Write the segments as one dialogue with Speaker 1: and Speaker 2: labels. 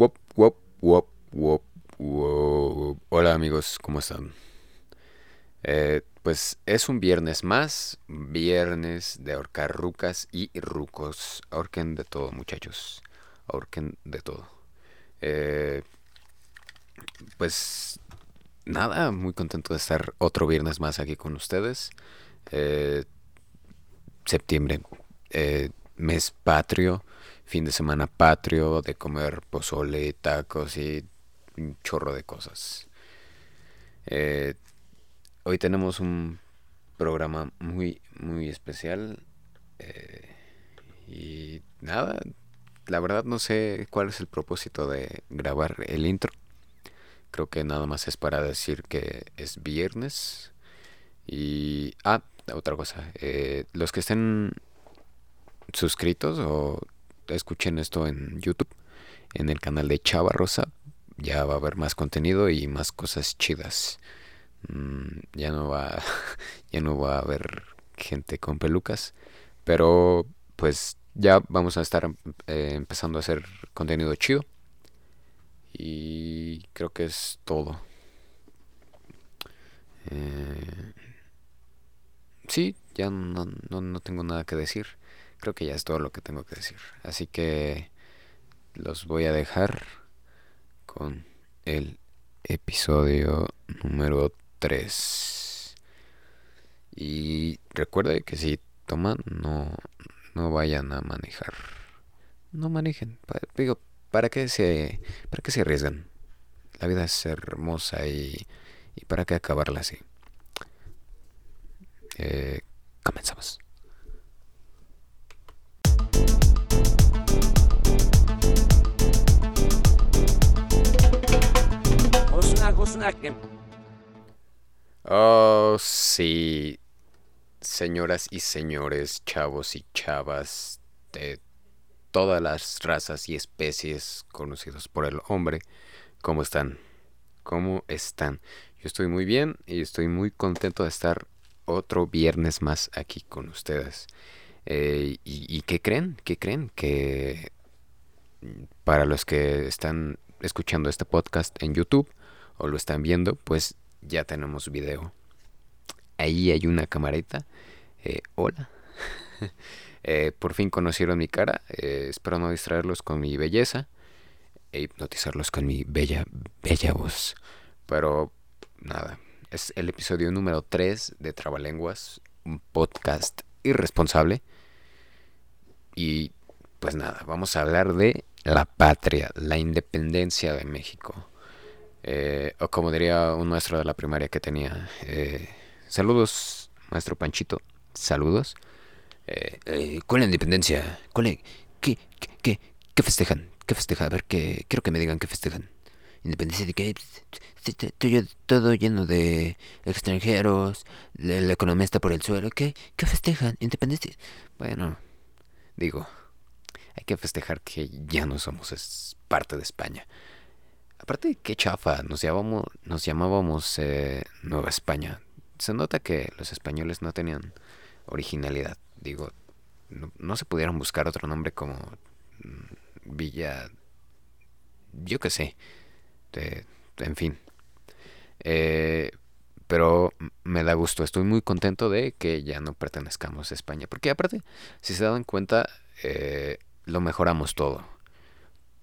Speaker 1: Wop, wop, wop, wop, wop. Hola amigos, ¿cómo están? Eh, pues es un viernes más, viernes de ahorcar rucas y rucos. Ahorquen de todo, muchachos. Ahorquen de todo. Eh, pues nada, muy contento de estar otro viernes más aquí con ustedes. Eh, septiembre, eh, mes patrio, fin de semana patrio, de comer pozole, tacos y un chorro de cosas. Eh, hoy tenemos un programa muy, muy especial. eh, y nada, la verdad no sé cuál es el propósito de grabar el intro. Creo que nada más es para decir que es viernes. Y... Ah, otra cosa. eh, los que estén suscritos o escuchen esto en YouTube, en el canal de Chava Rosa, ya va a haber más contenido y más cosas chidas. Mm, ya no va, ya no va a haber gente con pelucas, pero pues ya vamos a estar eh, empezando a hacer contenido chido. Y creo que es todo. Eh, sí, ya no, no, no tengo nada que decir. Creo que ya es todo lo que tengo que decir. Así que los voy a dejar con el episodio número 3. Y recuerde que si toman, no, no vayan a manejar. No manejen. Digo, ¿para qué se, para qué se arriesgan? La vida es hermosa y, y ¿para qué acabarla así? Eh, comenzamos. Oh, sí. Señoras y señores, chavos y chavas de todas las razas y especies conocidos por el hombre, ¿cómo están? ¿Cómo están? Yo estoy muy bien y estoy muy contento de estar otro viernes más aquí con ustedes. Eh, y, ¿Y qué creen? ¿Qué creen? Que para los que están escuchando este podcast en YouTube o lo están viendo, pues ya tenemos video. Ahí hay una camarita. Eh, hola. Eh, por fin conocieron mi cara. Eh, espero no distraerlos con mi belleza e hipnotizarlos con mi bella, bella voz. Pero nada, es el episodio número 3 de Trabalenguas, un podcast irresponsable. Y pues nada, vamos a hablar de la patria, la independencia de México. Eh, o como diría un maestro de la primaria que tenía, eh, saludos, maestro Panchito, saludos. Eh, eh, ¿Cuál es la independencia? ¿Cuál es? ¿Qué, qué, qué, festejan? ¿Qué festejan? A ver, que, quiero que me digan qué festejan. ¿Independencia de? Sí, te- Todo, lleno de extranjeros, la, la economía está por el suelo. ¿Qué, qué festejan? ¿Independencia? Bueno, digo, hay que festejar que ya no somos parte de España. Aparte, qué chafa, nos llamábamos, nos llamábamos eh, Nueva España. Se nota que los españoles no tenían originalidad. Digo, no, se pudieron buscar otro nombre como mm, Villa, yo qué sé, en fin. Eh, pero me da gusto, estoy muy contento de que ya no pertenezcamos a España. Porque aparte, si se dan cuenta, eh, lo mejoramos todo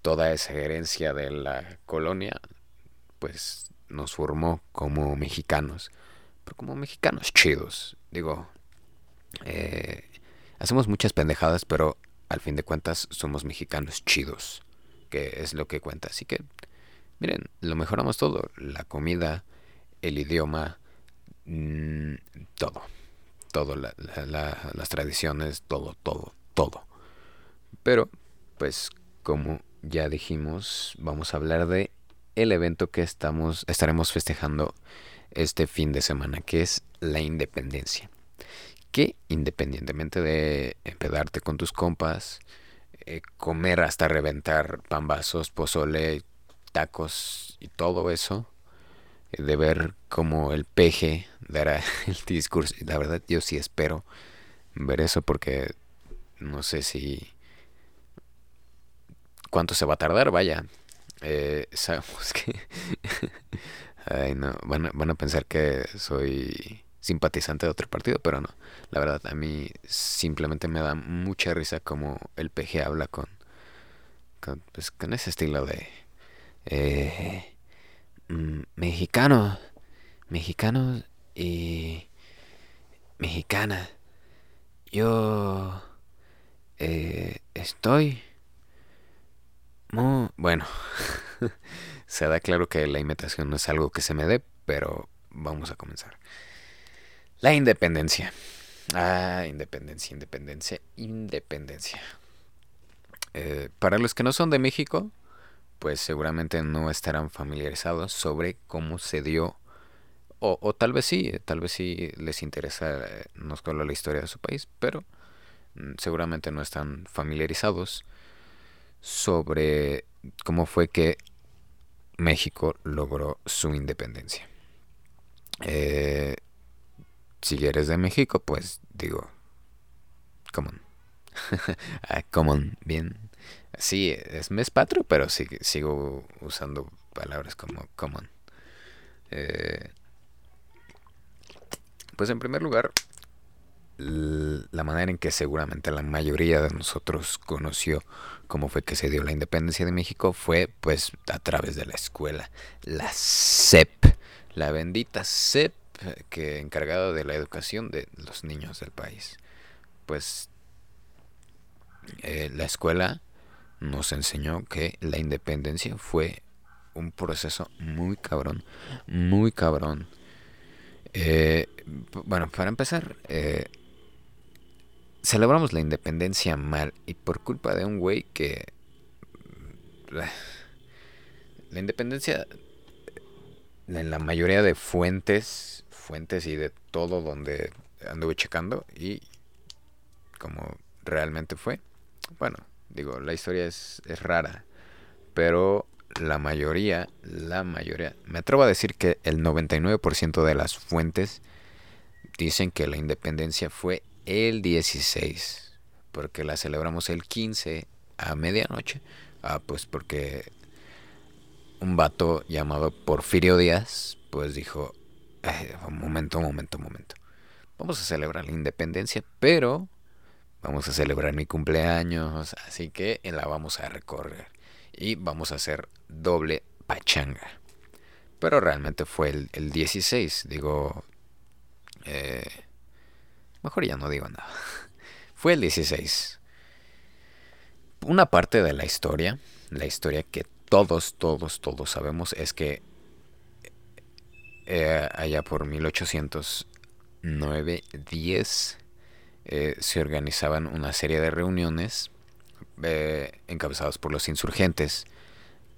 Speaker 1: toda esa herencia de la colonia, pues nos formó como mexicanos, pero como mexicanos chidos. Digo, eh, hacemos muchas pendejadas, pero al fin de cuentas somos mexicanos chidos, que es lo que cuenta. Así que, miren, lo mejoramos todo, la comida, el idioma, mm, todo, todo, la- la- la- las tradiciones, todo, todo, todo. Pero, pues, como ya dijimos, vamos a hablar de el evento que estamos estaremos festejando este fin de semana, que es la independencia. Que independientemente de empedarte con tus compas, eh, comer hasta reventar pambazos, pozole, tacos y todo eso, eh, de ver cómo el peje dará el discurso. La verdad, yo sí espero ver eso porque no sé si cuánto se va a tardar, vaya. eh, sabemos que... Ay, no, van a, van a pensar que soy simpatizante de otro partido, pero no. La verdad, a mí simplemente me da mucha risa como el PG habla con, con, pues, con ese estilo de... Eh, mm, mexicano, mexicano y mexicana. Yo eh, estoy bueno. se da claro que la imitación no es algo que se me dé, pero vamos a comenzar. La independencia. Ah, independencia, independencia, independencia. Eh, para los que no son de México, pues seguramente no estarán familiarizados sobre cómo se dio, o, tal vez sí, tal vez sí les interesa eh, no solo la historia de su país, pero mm, seguramente no están familiarizados sobre cómo fue que México logró su independencia. Eh, si eres de México, pues digo, common. ah, common, bien Sí, es mes patrio, pero sigo usando palabras como common. Eh, pues en primer lugar, la manera en que seguramente la mayoría de nosotros conoció cómo fue que se dio la independencia de México fue pues a través de la escuela, la SEP, la bendita SEP que encargada de la educación de los niños del país. Pues eh, la escuela nos enseñó que la independencia fue un proceso muy cabrón, muy cabrón. Eh, bueno, para empezar, eh, celebramos la independencia mal y por culpa de un güey que... La independencia, en la mayoría de fuentes, fuentes y de todo donde anduve checando y como realmente fue, bueno, Digo, la historia es, es rara, pero la mayoría, la mayoría, me atrevo a decir que el 99% de las fuentes dicen que la independencia fue el 16, porque la celebramos el 15 a medianoche. Ah, pues porque un vato llamado Porfirio Díaz, pues dijo, un momento, momento, momento. Vamos a celebrar la independencia, pero Vamos a celebrar mi cumpleaños, así que la vamos a recorrer. Y vamos a hacer doble pachanga. Pero realmente fue el, 16, digo... Eh, mejor ya no digo nada. Fue el 16. Una parte de la historia, la historia que todos, todos, todos sabemos es que eh, allá por 1809, 10 eh, se organizaban una serie de reuniones eh, encabezadas por los insurgentes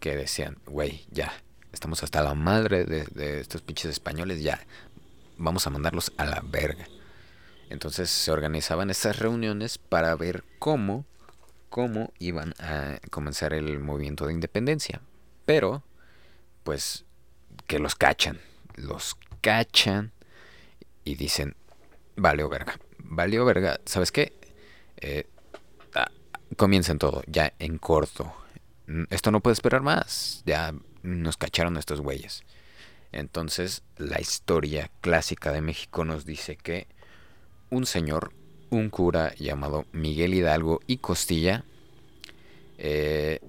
Speaker 1: que decían, güey, ya, estamos hasta la madre de, estos pinches españoles, ya, vamos a mandarlos a la verga. Entonces se organizaban estas reuniones para ver cómo, cómo iban a comenzar el movimiento de independencia. Pero, pues, que los cachan, los cachan y dicen, vale, verga, valió verga. ¿Sabes qué? Eh, ah, todo, ya en corto. Esto no puede esperar más. Ya nos cacharon estos güeyes. Entonces, la historia clásica de México nos dice que un señor, un cura llamado Miguel Hidalgo y Costilla, eh,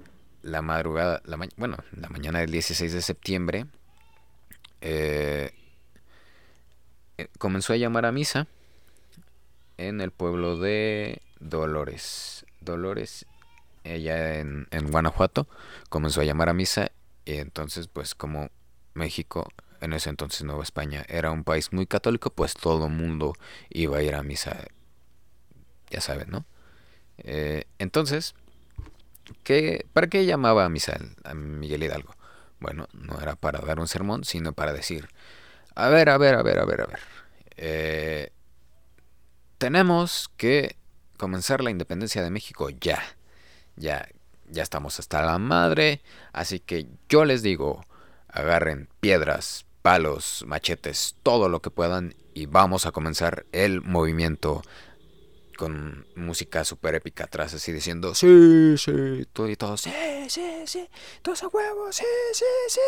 Speaker 1: la madrugada, la bueno, la mañana del 16 de septiembre, eh, comenzó a llamar a misa en el pueblo de Dolores. Dolores, ella en, en Guanajuato, comenzó a llamar a misa y entonces pues como México, en ese entonces Nueva España, era un país muy católico, pues todo el mundo iba a ir a misa, ya saben, ¿no? Eh, entonces, ¿qué, ¿para qué llamaba a misa a Miguel Hidalgo? Bueno, no era para dar un sermón, sino para decir, a ver, a ver, a ver, a ver, a ver. Eh, tenemos que comenzar la independencia de México ya. Ya, ya estamos hasta la madre. Así que yo les digo, agarren piedras, palos, machetes, todo lo que puedan y vamos a comenzar el movimiento con música súper épica atrás, así diciendo, sí, sí, todo y todo, sí, sí, sí, todos a huevos, sí, sí, sí.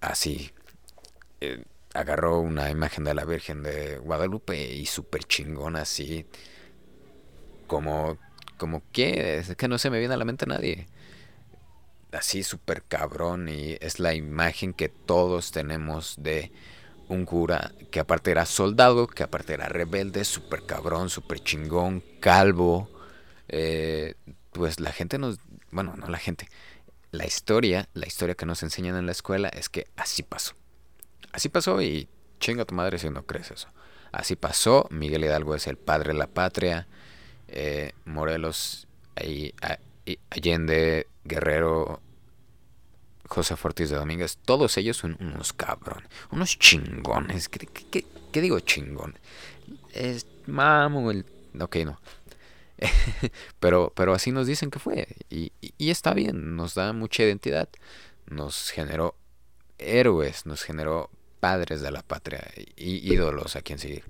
Speaker 1: Así, eh, agarró una imagen de la Virgen de Guadalupe y súper chingona, así, como, como que, es que no se me viene a la mente nadie. Así súper cabrón y es la imagen que todos tenemos de un cura que aparte era soldado, que aparte era rebelde, súper cabrón, súper chingón, calvo. Eh, pues la gente nos... Bueno, no la gente. La historia, la historia que nos enseñan en la escuela es que así pasó. Así pasó y chinga tu madre si no crees eso. Así pasó, Miguel Hidalgo es el padre de la patria, eh, Morelos, y Allende, Guerrero, José Ortiz de Domínguez, todos ellos son unos cabrón, unos chingones. ¿Qué, digo chingón? Es mamo el... Ok, no. pero, pero así nos dicen que fue. Y, y, está bien, nos da mucha identidad. Nos generó héroes, nos generó padres de la patria y ídolos a quien seguir.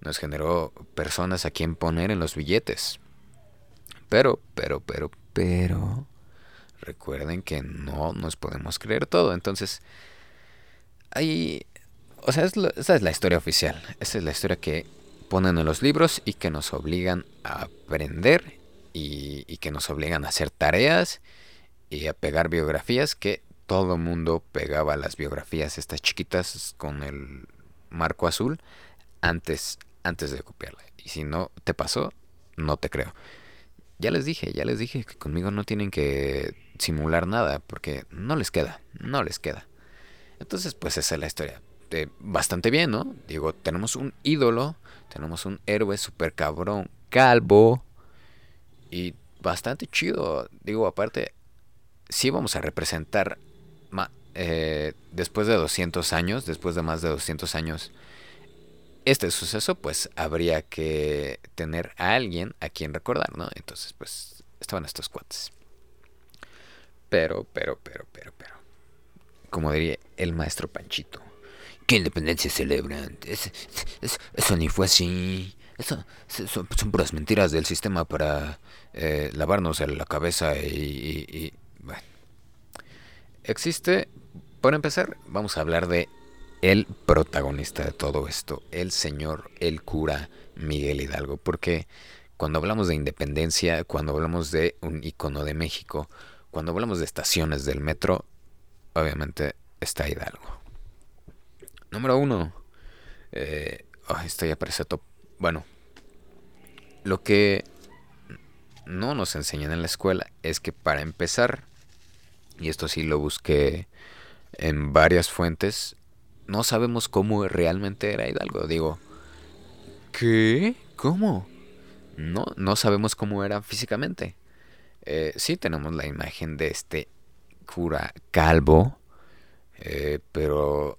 Speaker 1: Nos generó personas a quien poner en los billetes. Pero, pero, pero, pero recuerden que no nos podemos creer todo. Entonces, ahí, o sea, esa es la historia oficial. Esa es la historia que ponen en los libros y que nos obligan a aprender y, que nos obligan a hacer tareas y a pegar biografías que todo mundo pegaba las biografías estas chiquitas con el marco azul antes antes de copiarla. Y si no te pasó, no te creo. Ya les dije, ya les dije que conmigo no tienen que simular nada, porque no les queda, no les queda. Entonces, pues esa es la historia. bastante bien, ¿no? Digo, tenemos un ídolo, tenemos un héroe super cabrón, calvo, y bastante chido. Digo, aparte, sí vamos a representar, eh, después de 200 años, después de más de 200 años, este suceso, pues habría que tener a alguien a quien recordar, ¿no? Entonces, pues estaban estos cuates. Pero, pero, pero, pero, pero. Como diría el maestro Panchito. ¿Qué independencia celebran? eso ni fue así. Eso, son, puras mentiras del sistema para eh, lavarnos la cabeza y, Bueno. Existe... Por empezar, vamos a hablar de el protagonista de todo esto, el señor, el cura Miguel Hidalgo, porque cuando hablamos de independencia, cuando hablamos de un icono de México, cuando hablamos de estaciones del metro, obviamente está Hidalgo. Número uno. Eh, oh, esto ya parece top. Bueno, lo que no nos enseñan en la escuela es que para empezar, y esto sí lo busqué en varias fuentes, no sabemos cómo realmente era Hidalgo. Digo, ¿qué? ¿Cómo? No, no sabemos cómo era físicamente. Eh, sí tenemos la imagen de este cura calvo, eh, pero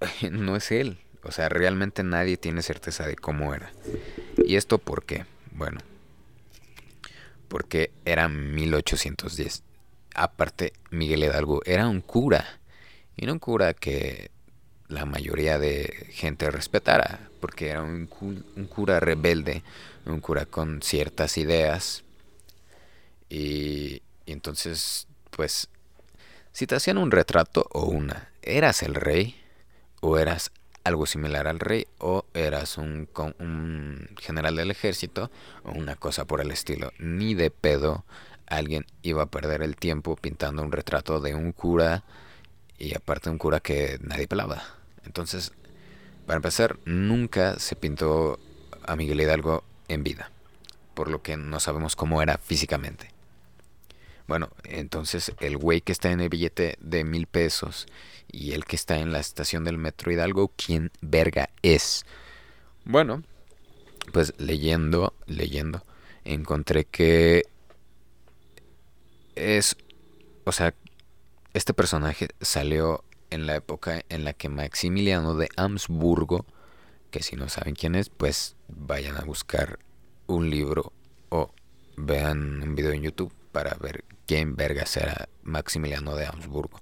Speaker 1: no es él. O sea, realmente nadie tiene certeza de cómo era. ¿Y esto por qué? Bueno, porque era 1810. Aparte, Miguel Hidalgo era un cura. Y no un cura que la mayoría de gente respetara, porque era un, un cura rebelde, un cura con ciertas ideas y, entonces, pues, si te hacían un retrato o una, ¿eras el rey? ¿O eras algo similar al rey? ¿O eras un, un general del ejército? ¿O una cosa por el estilo? Ni de pedo alguien iba a perder el tiempo pintando un retrato de un cura y aparte un cura que nadie pelaba. Entonces, para empezar, nunca se pintó a Miguel Hidalgo en vida, por lo que no sabemos cómo era físicamente. Bueno, entonces el güey que está en el billete de mil pesos y el que está en la estación del metro Hidalgo, ¿quién verga es? Bueno, pues leyendo, leyendo, encontré que es, o sea, este personaje salió en la época en la que Maximiliano de Habsburgo, que si no saben quién es, pues vayan a buscar un libro o vean un video en YouTube para ver quién verga era Maximiliano de Habsburgo.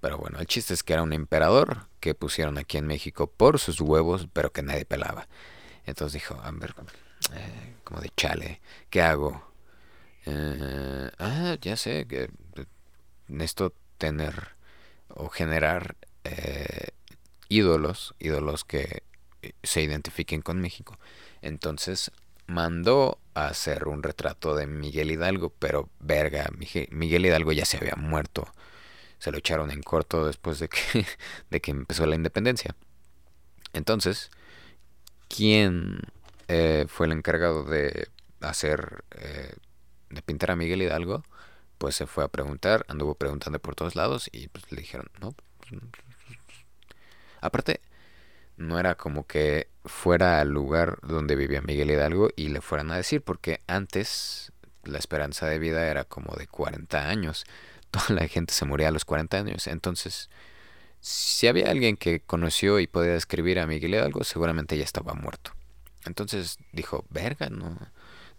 Speaker 1: Pero bueno, el chiste es que era un emperador que pusieron aquí en México por sus huevos, pero que nadie pelaba. Entonces dijo, eh, como de chale, ¿qué hago? Eh, ah, ya sé, que necesito tener o generar eh, ídolos, ídolos que se identifiquen con México. Entonces mandó a hacer un retrato de Miguel Hidalgo, pero verga, Miguel Hidalgo ya se había muerto. Se lo echaron en corto después de que, de que empezó la independencia. Entonces, ¿quién eh, fue el encargado de hacer, eh, de pintar a Miguel Hidalgo? Pues se fue a preguntar, anduvo preguntando por todos lados y pues le dijeron, no. Aparte, no era como que fuera al lugar donde vivía Miguel Hidalgo y le fueran a decir, porque antes la esperanza de vida era como de 40 años. Toda la gente se moría a los 40 años. Entonces, si había alguien que conoció y podía describir a Miguel Hidalgo, seguramente ya estaba muerto. Entonces dijo, verga, no,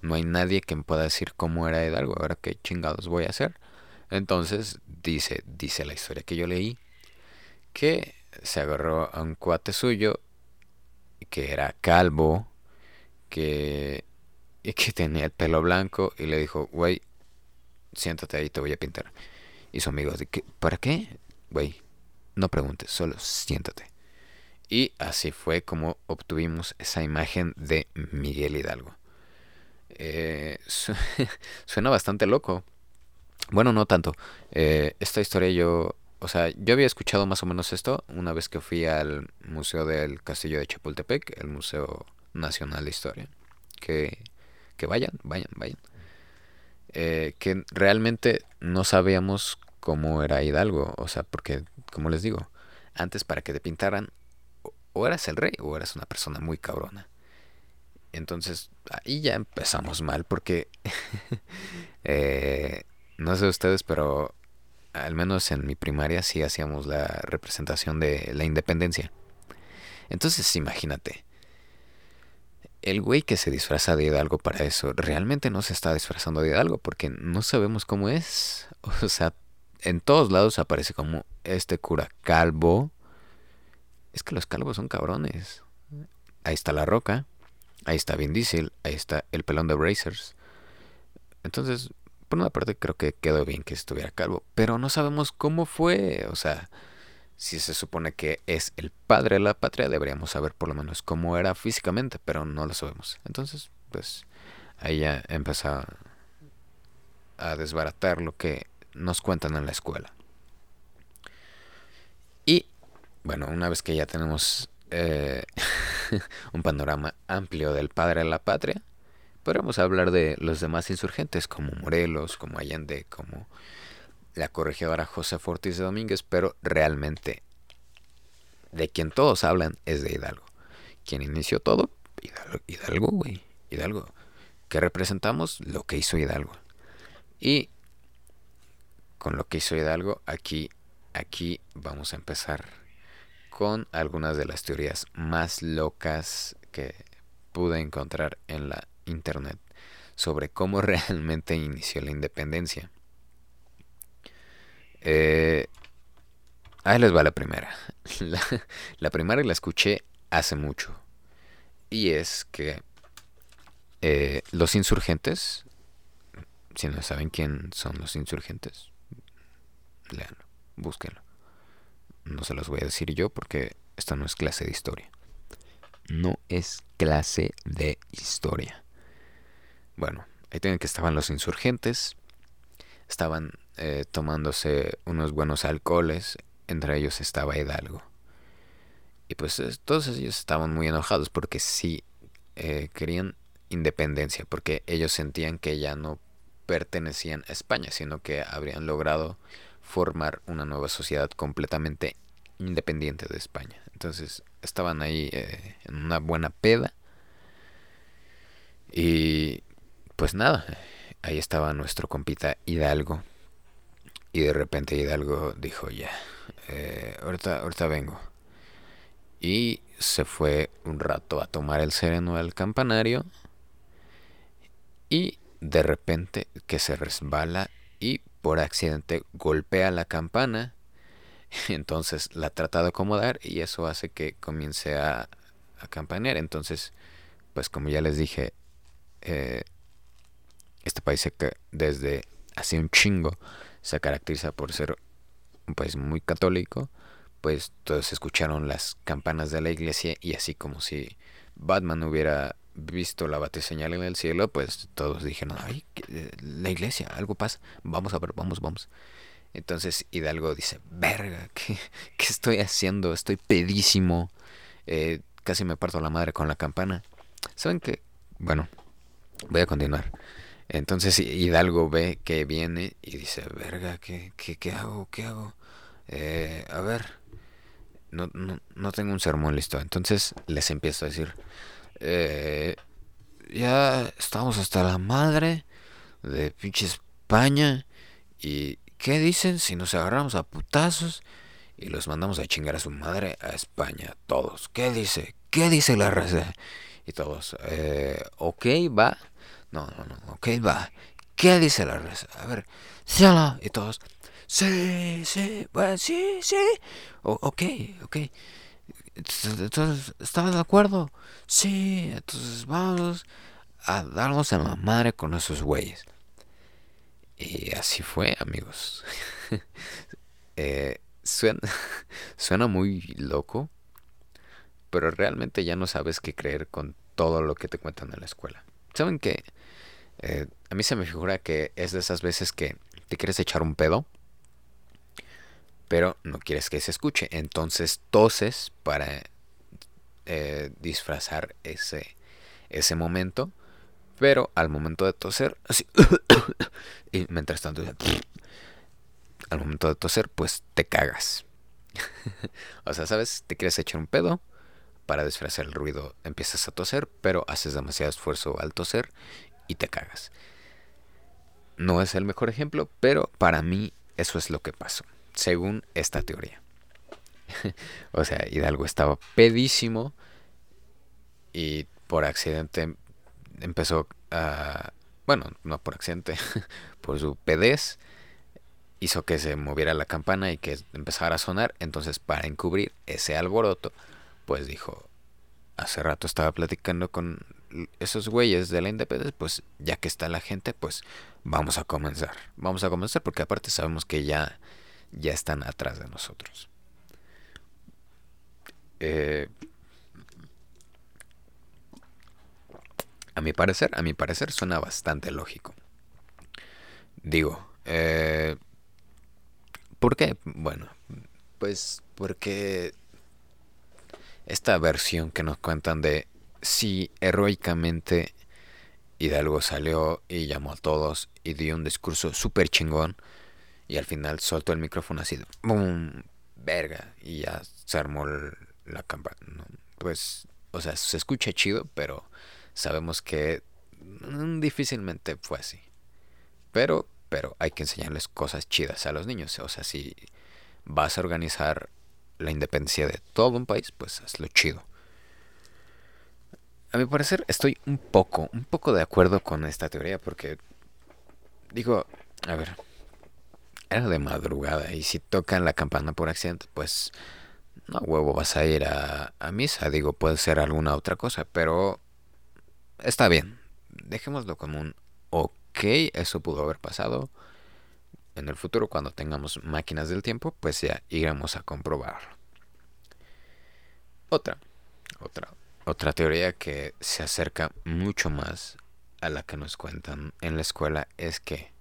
Speaker 1: no hay nadie que me pueda decir cómo era Hidalgo, ahora qué chingados voy a hacer. Entonces dice, dice la historia que yo leí, que se agarró a un cuate suyo que era calvo, que, y que tenía el pelo blanco y le dijo, güey, siéntate ahí, te voy a pintar. Y su amigo, ¿para qué? Güey, no preguntes, solo siéntate. Y así fue como obtuvimos esa imagen de Miguel Hidalgo. Eh, suena bastante loco. Bueno, no tanto. Eh, esta historia yo o sea, yo había escuchado más o menos esto una vez que fui al Museo del Castillo de Chapultepec, el Museo Nacional de Historia. Que, que vayan, vayan, vayan. Eh, que realmente no sabíamos cómo era Hidalgo, o sea, porque, como les digo, antes para que te pintaran, o eras el rey o eras una persona muy cabrona. Entonces, ahí ya empezamos mal porque, eh, no sé ustedes, pero al menos en mi primaria sí hacíamos la representación de la independencia. Entonces imagínate, el güey que se disfraza de Hidalgo para eso, realmente no se está disfrazando de Hidalgo porque no sabemos cómo es. O sea, en todos lados aparece como este cura calvo. Es que los calvos son cabrones. Ahí está la roca, ahí está Vin Diesel, ahí está el pelón de Brazers. Entonces, por una parte creo que quedó bien que estuviera calvo, pero no sabemos cómo fue, o sea, si se supone que es el padre de la patria, deberíamos saber por lo menos cómo era físicamente, pero no lo sabemos. Entonces, pues ahí ya empezó a desbaratar lo que nos cuentan en la escuela. Y bueno, una vez que ya tenemos eh, un panorama amplio del padre de la patria, Podríamos hablar de los demás insurgentes, como Morelos, como Allende, como la corregidora José Ortiz de Domínguez, pero realmente de quien todos hablan es de Hidalgo. Quien inició todo, Hidalgo, Hidalgo, güey, Hidalgo. ¿Qué representamos? Lo que hizo Hidalgo. Y con lo que hizo Hidalgo, aquí, aquí vamos a empezar con algunas de las teorías más locas que pude encontrar en la internet sobre cómo realmente inició la independencia. Eh, ahí les va la primera. La, primera la escuché hace mucho. Y es que eh, los insurgentes, si no saben quién son los insurgentes, leanlo, búsquenlo. No se los voy a decir yo porque esta no es clase de historia. No es clase de historia. Bueno, ahí tienen que estaban los insurgentes, estaban eh, tomándose unos buenos alcoholes, entre ellos estaba Hidalgo. Y pues todos ellos estaban muy enojados porque sí eh, querían independencia, porque ellos sentían que ya no pertenecían a España, sino que habrían logrado formar una nueva sociedad completamente independiente de España. Entonces estaban ahí eh, en una buena peda y pues nada, ahí estaba nuestro compita Hidalgo. Y de repente Hidalgo dijo, ya, eh, ahorita, ahorita vengo. Y se fue un rato a tomar el sereno al campanario. Y de repente que se resbala y por accidente golpea la campana. Entonces la trata de acomodar y eso hace que comience a, campanear. Entonces, pues como ya les dije, eh, este país desde hace un chingo se caracteriza por ser un país muy católico, pues todos escucharon las campanas de la iglesia y así como si Batman hubiera visto la bateseñal en el cielo, pues todos dijeron, ay, eh, la iglesia, algo pasa, vamos a ver, vamos, vamos. Entonces Hidalgo dice, verga, ¿qué, qué estoy haciendo? Estoy pedísimo. Eh, casi me parto la madre con la campana. ¿Saben qué? Bueno, voy a continuar. Entonces Hidalgo ve que viene y dice, verga, ¿qué, qué, qué hago? ¿Qué hago? Eh, a ver, no, no, no, tengo un sermón listo. Entonces les empiezo a decir, eh, ya estamos hasta la madre de pinche España. ¿Y qué dicen si nos agarramos a putazos y los mandamos a chingar a su madre a España? Todos. ¿Qué dice? ¿Qué dice la raza? Y todos, eh, ok, va. No, no, no, ok, va. ¿Qué dice la raza? A ver, sí Y todos, sí, sí, bueno, sí, sí. ok, ok. Entonces, ¿estabas de acuerdo? Sí, entonces vamos a darnos en la madre con esos güeyes. Y así fue, amigos. eh, suena, suena muy loco, pero realmente ya no sabes qué creer con todo lo que te cuentan en la escuela. ¿Saben qué? Eh, a mí se me figura que es de esas veces que te quieres echar un pedo, pero no quieres que se escuche. Entonces toses para eh, disfrazar ese, ese momento, pero al momento de toser, así, y mientras tanto, al momento de toser, pues te cagas. o sea, ¿sabes? Te quieres echar un pedo, para disfrazar el ruido empiezas a toser, pero haces demasiado esfuerzo al toser y te cagas. No es el mejor ejemplo, pero para mí eso es lo que pasó, según esta teoría. o sea, Hidalgo estaba pedísimo y por accidente empezó a... Bueno, no por accidente, por su pedez hizo que se moviera la campana y que empezara a sonar. Entonces, para encubrir ese alboroto, pues dijo, hace rato estaba platicando con esos güeyes de la independencia, pues ya que está la gente, pues vamos a comenzar. Vamos a comenzar porque aparte sabemos que ya, ya están atrás de nosotros. Eh, a mi parecer, a mi parecer suena bastante lógico. Digo, eh, ¿por qué? Bueno, pues porque esta versión que nos cuentan de si heroicamente Hidalgo salió y llamó a todos y dio un discurso súper chingón y al final soltó el micrófono así ¡Bum! Verga. Y ya se armó la campana. Pues, o sea, se escucha chido, pero sabemos que mm, difícilmente fue así. Pero, pero hay que enseñarles cosas chidas a los niños. O sea, si vas a organizar la independencia de todo un país, pues hazlo chido. A mi parecer estoy un poco, un poco de acuerdo con esta teoría porque digo, a ver, de madrugada y si tocan la campana por accidente, pues no huevo vas a ir a, a misa, digo, puede ser alguna otra cosa, pero está bien, dejémoslo como un ok, eso pudo haber pasado. En el futuro, cuando tengamos máquinas del tiempo, pues ya iremos a comprobarlo. Otra, otra, otra teoría que se acerca mucho más a la que nos cuentan en la escuela es que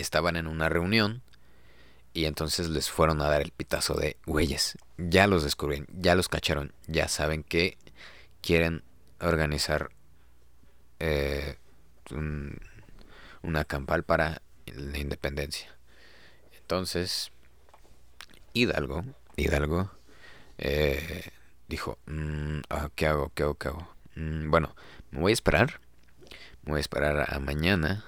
Speaker 1: estaban en una reunión y entonces les fueron a dar el pitazo de güeyes, ya los descubren, ya los cacharon, ya saben que quieren organizar eh, una campal para la independencia. Entonces, Hidalgo, Hidalgo eh, dijo, mm, ah, ¿qué hago? ¿Qué hago? ¿Qué hago? Mm, bueno, me voy a esperar. Me voy a esperar a mañana.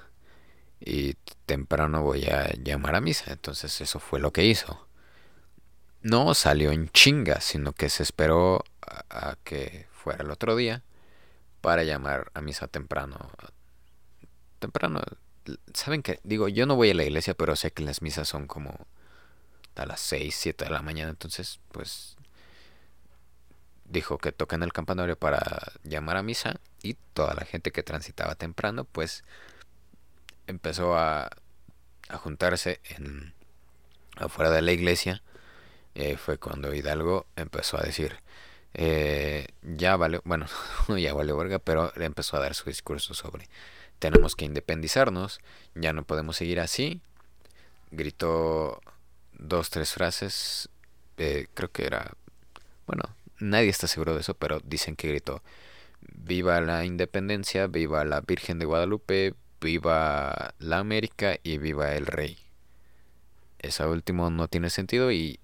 Speaker 1: Y temprano voy a llamar a misa. Entonces eso fue lo que hizo. No salió en chinga, sino que se esperó a, que fuera el otro día para llamar a misa temprano. Temprano. ¿Saben qué? Digo, yo no voy a la iglesia, pero sé que las misas son como a las 6, 7 de la mañana. Entonces, pues dijo que toquen el campanario para llamar a misa y toda la gente que transitaba temprano pues empezó a, a juntarse en afuera de la iglesia y fue cuando Hidalgo empezó a decir eh, ya vale bueno ya vale verga pero empezó a dar su discurso sobre tenemos que independizarnos ya no podemos seguir así. Gritó dos tres frases eh, creo que era bueno nadie está seguro de eso pero dicen que gritó viva la independencia viva la Virgen de Guadalupe viva la América y viva el rey. Esa último no tiene sentido y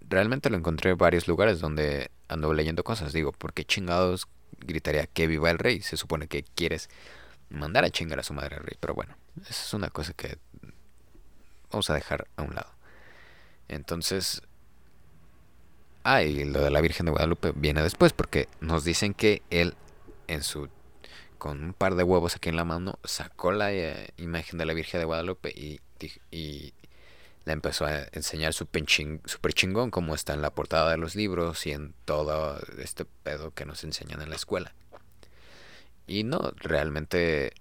Speaker 1: realmente lo encontré en varios lugares donde ando leyendo cosas. Digo, ¿por qué chingados gritaría que viva el rey? Se supone que quieres mandar a chingar a su madre al rey. Pero bueno, esa es una cosa que vamos a dejar a un lado. Entonces... Ah, y lo de la Virgen de Guadalupe viene después porque nos dicen que él en su con un par de huevos aquí en la mano, sacó la eh, imagen de la Virgen de Guadalupe y, y, la empezó a enseñar súper chingón como está en la portada de los libros y en todo este pedo que nos enseñan en la escuela. Y no, realmente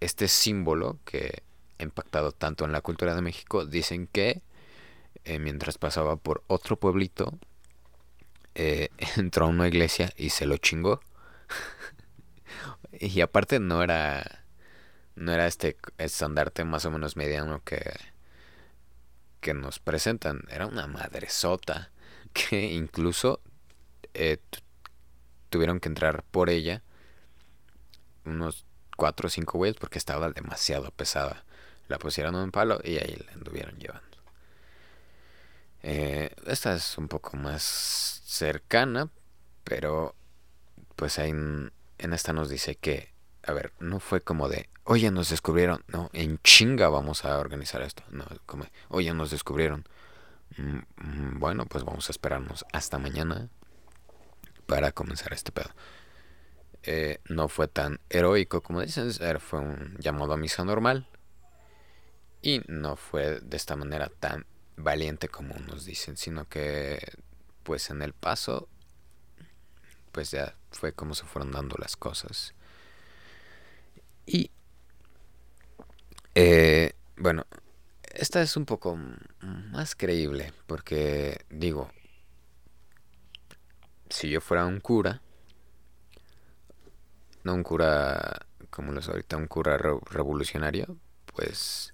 Speaker 1: este símbolo que ha impactado tanto en la cultura de México, dicen que eh, mientras pasaba por otro pueblito, eh, entró a una iglesia y se lo chingó. Y aparte no era. No era este estandarte más o menos mediano que. que nos presentan. Era una madresota. Que incluso eh, tuvieron que entrar por ella. Unos cuatro o cinco güeyes porque estaba demasiado pesada. La pusieron en un palo y ahí la anduvieron llevando. Eh, esta es un poco más cercana, pero pues hay en esta nos dice que, a ver, no fue como de, oye, nos descubrieron, no, en chinga vamos a organizar esto, no, como, oye, nos descubrieron. Mm, bueno, pues vamos a esperarnos hasta mañana para comenzar este pedo. Eh, no fue tan heroico como dicen, fue un llamado a misa normal. Y no fue de esta manera tan valiente como nos dicen, sino que pues en el paso pues ya fue como se fueron dando las cosas. Y, eh, bueno, esta es un poco más creíble, porque digo, si yo fuera un cura, no un cura como lo es ahorita, un cura revolucionario, pues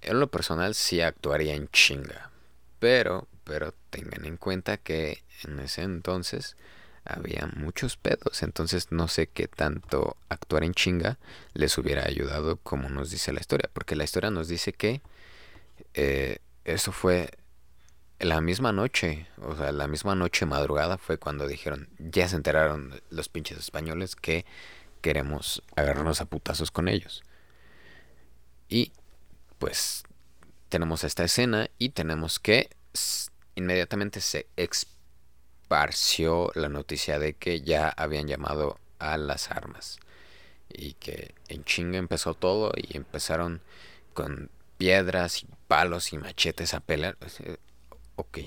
Speaker 1: en lo personal sí actuaría en chinga. Pero, pero tengan en cuenta que en ese entonces había muchos pedos, entonces no sé qué tanto actuar en chinga les hubiera ayudado como nos dice la historia, porque la historia nos dice que eh, eso fue la misma noche, o sea, la misma noche madrugada fue cuando dijeron, ya se enteraron los pinches españoles que queremos agarrarnos a putazos con ellos. Y pues tenemos esta escena y tenemos que inmediatamente se la noticia de que ya habían llamado a las armas y que en chinga empezó todo y empezaron con piedras y palos y machetes a pelear. Ok.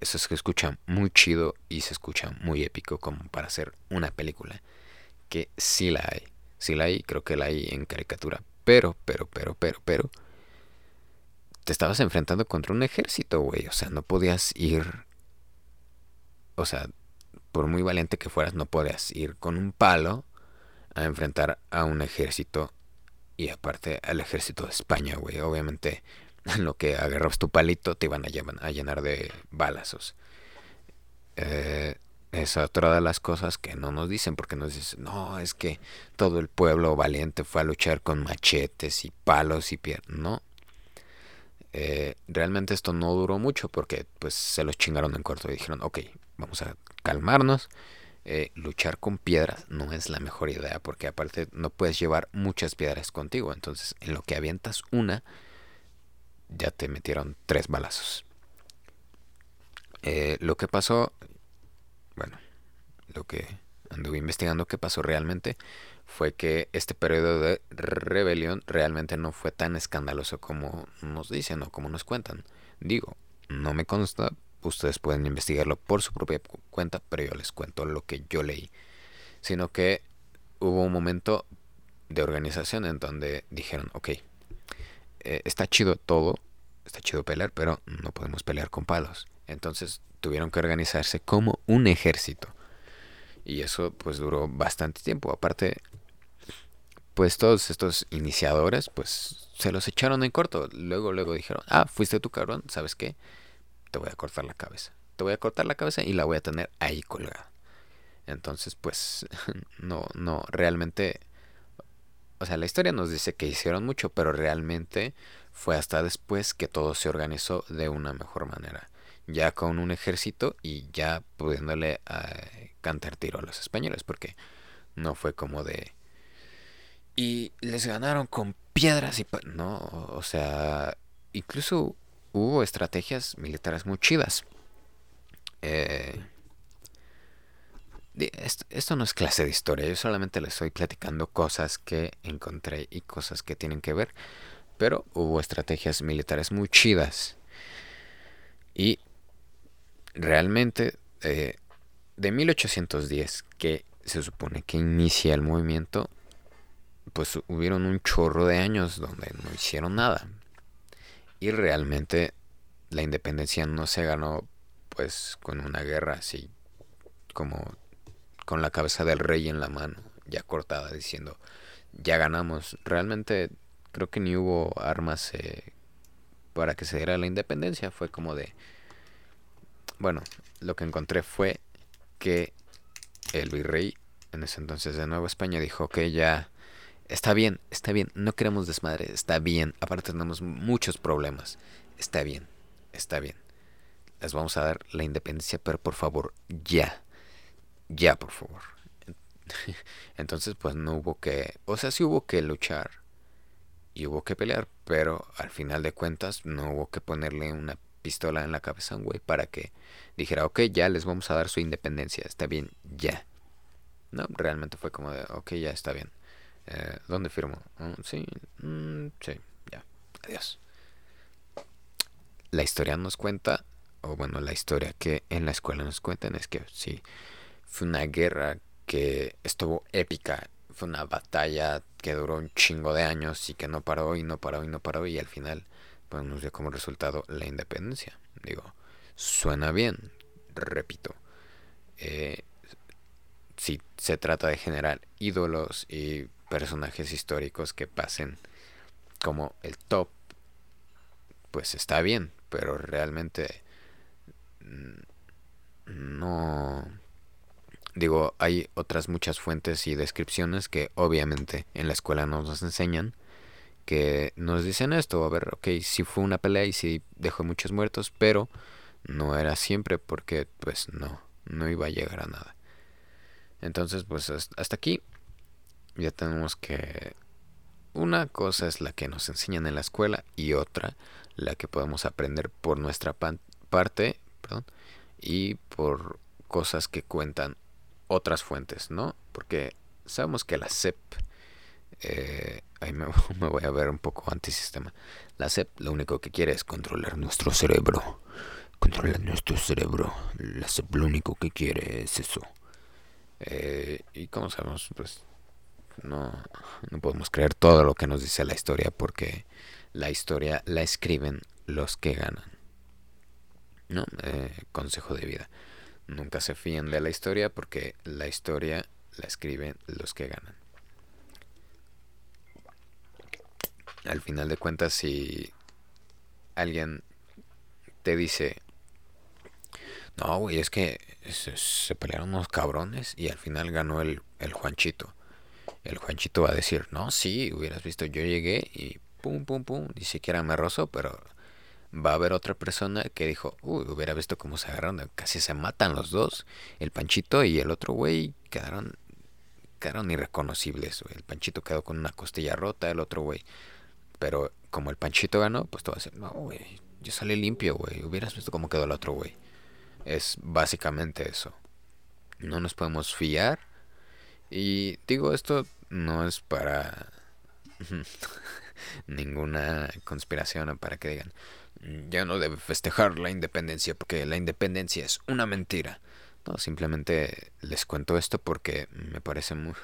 Speaker 1: Eso es que escucha muy chido y se escucha muy épico como para hacer una película. Que sí la hay. Sí la hay, creo que la hay en caricatura. Pero, pero, pero, pero, pero te estabas enfrentando contra un ejército, güey. O sea, no podías ir. O sea, por muy valiente que fueras, no podías ir con un palo a enfrentar a un ejército. Y aparte al ejército de España, güey. Obviamente, en lo que agarras tu palito, te iban a, llenar de balazos. Eh, es otra de las cosas que no nos dicen, porque nos dicen, no, es que todo el pueblo valiente fue a luchar con machetes y palos y piernas. No, eh, realmente esto no duró mucho porque pues se los chingaron en corto y dijeron, ok, vamos a calmarnos. Eh, luchar con piedras no es la mejor idea porque aparte no puedes llevar muchas piedras contigo. Entonces en lo que avientas una, ya te metieron tres balazos. Eh, lo que pasó, bueno, lo que anduve investigando que pasó realmente fue que este periodo de rebelión realmente no fue tan escandaloso como nos dicen o como nos cuentan. Digo, no me consta, ustedes pueden investigarlo por su propia cuenta, pero yo les cuento lo que yo leí. Sino que hubo un momento de organización en donde dijeron, ok, eh, está chido todo, está chido pelear, pero no podemos pelear con palos. Entonces tuvieron que organizarse como un ejército. Y eso pues duró bastante tiempo. Aparte, pues todos estos iniciadores pues se los echaron en corto. Luego, luego dijeron, ah, fuiste tú cabrón, ¿sabes qué? Te voy a cortar la cabeza. Te voy a cortar la cabeza y la voy a tener ahí colgada. Entonces, pues, no, no, realmente o sea, la historia nos dice que hicieron mucho, pero realmente fue hasta después que todo se organizó de una mejor manera. Ya con un ejército y ya pudiéndole eh, cantar tiro a los españoles, porque no fue como de... Y les ganaron con piedras y... No, o sea, incluso hubo estrategias militares muy chidas. Eh, esto, no es clase de historia, yo solamente les estoy platicando cosas que encontré y cosas que tienen que ver. Pero hubo estrategias militares muy chidas. Y realmente eh, de 1810, que se supone que inicia el movimiento, pues hubieron un chorro de años donde no hicieron nada. Y realmente la independencia no se ganó pues con una guerra así como con la cabeza del rey en la mano, ya cortada, diciendo, ya ganamos. Realmente creo que ni hubo armas eh, para que se diera la independencia. Fue como de... Bueno, lo que encontré fue que el virrey, en ese entonces de Nueva España, dijo que ya... Está bien, está bien, no queremos desmadre, está bien. Aparte tenemos muchos problemas. Está bien, está bien. Les vamos a dar la independencia, pero por favor, ya ya, por favor. Entonces, pues no hubo que, o sea, sí hubo que luchar y hubo que pelear, pero al final de cuentas no hubo que ponerle una pistola en la cabeza a un güey para que dijera, ok, ya les vamos a dar su independencia, está bien, ya. No, realmente fue como de, ok, ya está bien. Eh, ¿Dónde firmo? Mm, sí, mm, sí, ya, adiós. La historia nos cuenta, o bueno, la historia que en la escuela nos cuentan es que sí fue una guerra que estuvo épica. Fue una batalla que duró un chingo de años y que no paró y no paró y no paró y al final pues, nos dio como resultado la independencia. Digo, suena bien, repito. Eh, si se trata de generar ídolos y personajes históricos que pasen como el top, pues está bien, pero realmente mm, no Digo, hay otras muchas fuentes y descripciones que obviamente en la escuela no nos enseñan, que nos dicen esto, a ver, ok, sí fue una pelea y sí dejó muchos muertos, pero no era siempre porque pues no, no iba a llegar a nada. Entonces, pues hasta aquí ya tenemos que... Una cosa es la que nos enseñan en la escuela y otra la que podemos aprender por nuestra parte y por cosas que cuentan otras fuentes, ¿no? Porque sabemos que la CEP, eh, ahí me, voy a ver un poco antisistema, la CEP lo único que quiere es controlar nuestro cerebro, controlar nuestro cerebro, la CEP lo único que quiere es eso. Eh, y como sabemos, pues no, no podemos creer todo lo que nos dice la historia porque la historia la escriben los que ganan. ¿No? Eh, consejo de vida. Nunca se fíen de la historia porque la historia la escriben los que ganan. Al final de cuentas, si alguien te dice, no, güey, es que se, pelearon unos cabrones y al final ganó el, el Juanchito. El Juanchito va a decir, no, sí, hubieras visto, yo llegué y pum, pum, pum, ni siquiera me rozó, pero va a haber otra persona que dijo, uy, hubiera visto cómo se agarraron, casi se matan los dos, el Panchito y el otro güey quedaron, quedaron irreconocibles, el Panchito quedó con una costilla rota, el otro güey, pero como el Panchito ganó, pues todo va a ser, no, güey, yo salí limpio, güey, hubieras visto cómo quedó el otro güey. Es básicamente eso. No nos podemos fiar. Y digo, esto no es para ninguna conspiración o para que digan, ya no debe festejar la independencia porque la independencia es una mentira. No, simplemente les cuento esto porque me parece muy...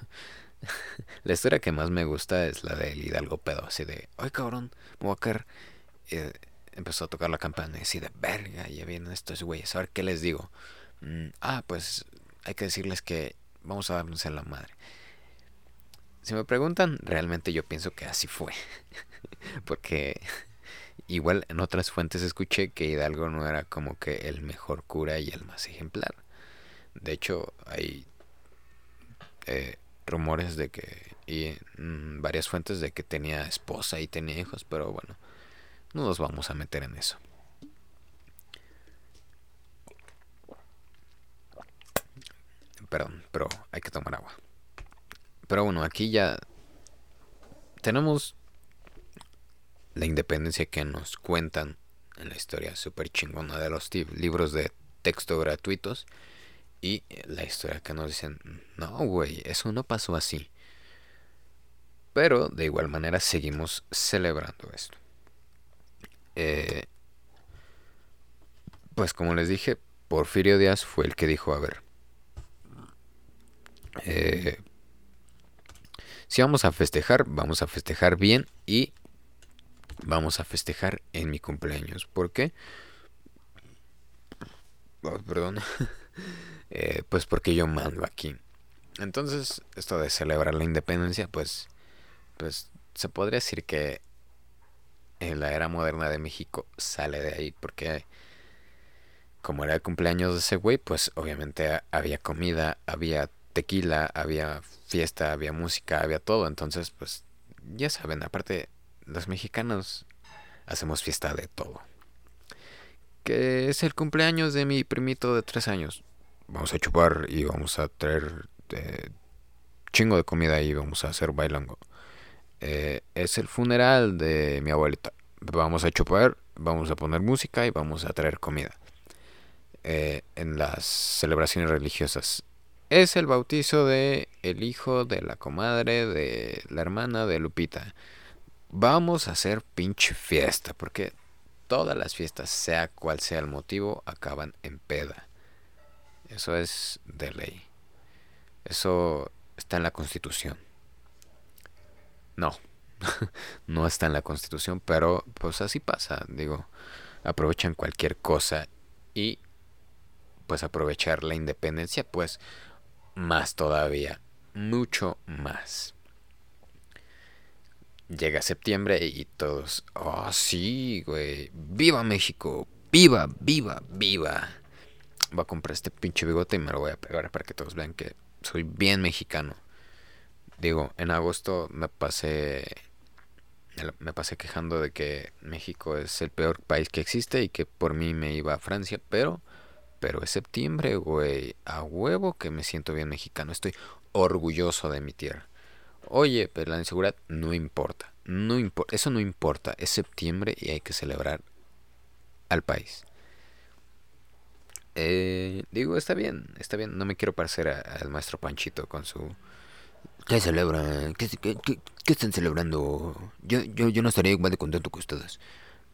Speaker 1: la historia que más me gusta es la del Hidalgo pedo, así de, ay cabrón, Walker eh, empezó a tocar la campana y así de, verga, ya vienen estos güeyes, a ver qué les digo. Mm, ah, pues hay que decirles que vamos a darnos en la madre. Si me preguntan, realmente yo pienso que así fue. Porque igual en otras fuentes escuché que Hidalgo no era como que el mejor cura y el más ejemplar. De hecho, hay eh, rumores de que y mm, varias fuentes de que tenía esposa y tenía hijos, pero bueno, no nos vamos a meter en eso. Perdón, pero hay que tomar agua. Pero bueno, aquí ya tenemos la independencia que nos cuentan en la historia súper chingona de los libros de texto gratuitos y la historia que nos dicen, no, güey, eso no pasó así. Pero de igual manera seguimos celebrando esto. Eh, pues como les dije, Porfirio Díaz fue el que dijo, a ver, eh, si vamos a festejar, vamos a festejar bien y vamos a festejar en mi cumpleaños. ¿Por qué? Oh, perdón. Eh, pues porque yo mando aquí. Entonces, esto de celebrar la independencia, pues, pues se podría decir que en la era moderna de México sale de ahí, porque como era el cumpleaños de ese güey, pues obviamente había comida, había tequila, había fiesta, había música, había todo. Entonces, pues, ya saben, aparte, los mexicanos hacemos fiesta de todo. Que es el cumpleaños de mi primito de tres años vamos a chupar y vamos a traer eh, chingo de comida y vamos a hacer bailango. Eh, es el funeral de mi abuelita. Vamos a chupar, vamos a poner música y vamos a traer comida. Eh, en las celebraciones religiosas. Es el bautizo de el hijo de la comadre de la hermana de Lupita. Vamos a hacer pinche fiesta porque todas las fiestas, sea cual sea el motivo, acaban en peda. Eso es de ley. Eso está en la Constitución. No, no está en la Constitución, pero pues así pasa. Digo, aprovechan cualquier cosa y pues aprovechar la independencia, pues más todavía, mucho más. Llega septiembre y todos, oh sí, güey, viva México, viva, viva, viva voy a comprar este pinche bigote y me lo voy a pegar para que todos vean que soy bien mexicano. Digo, en agosto me pasé me pasé quejando de que México es el peor país que existe y que por mí me iba a Francia, pero pero es septiembre, güey, a huevo que me siento bien mexicano, estoy orgulloso de mi tierra. Oye, pero la inseguridad no importa, no eso no importa, es septiembre y hay que celebrar al país. Eh, digo, está bien, está bien. No me quiero parecer al maestro Panchito con su... ¿Qué celebran? ¿Qué, están celebrando? Yo, yo, yo no estaría igual de contento que ustedes.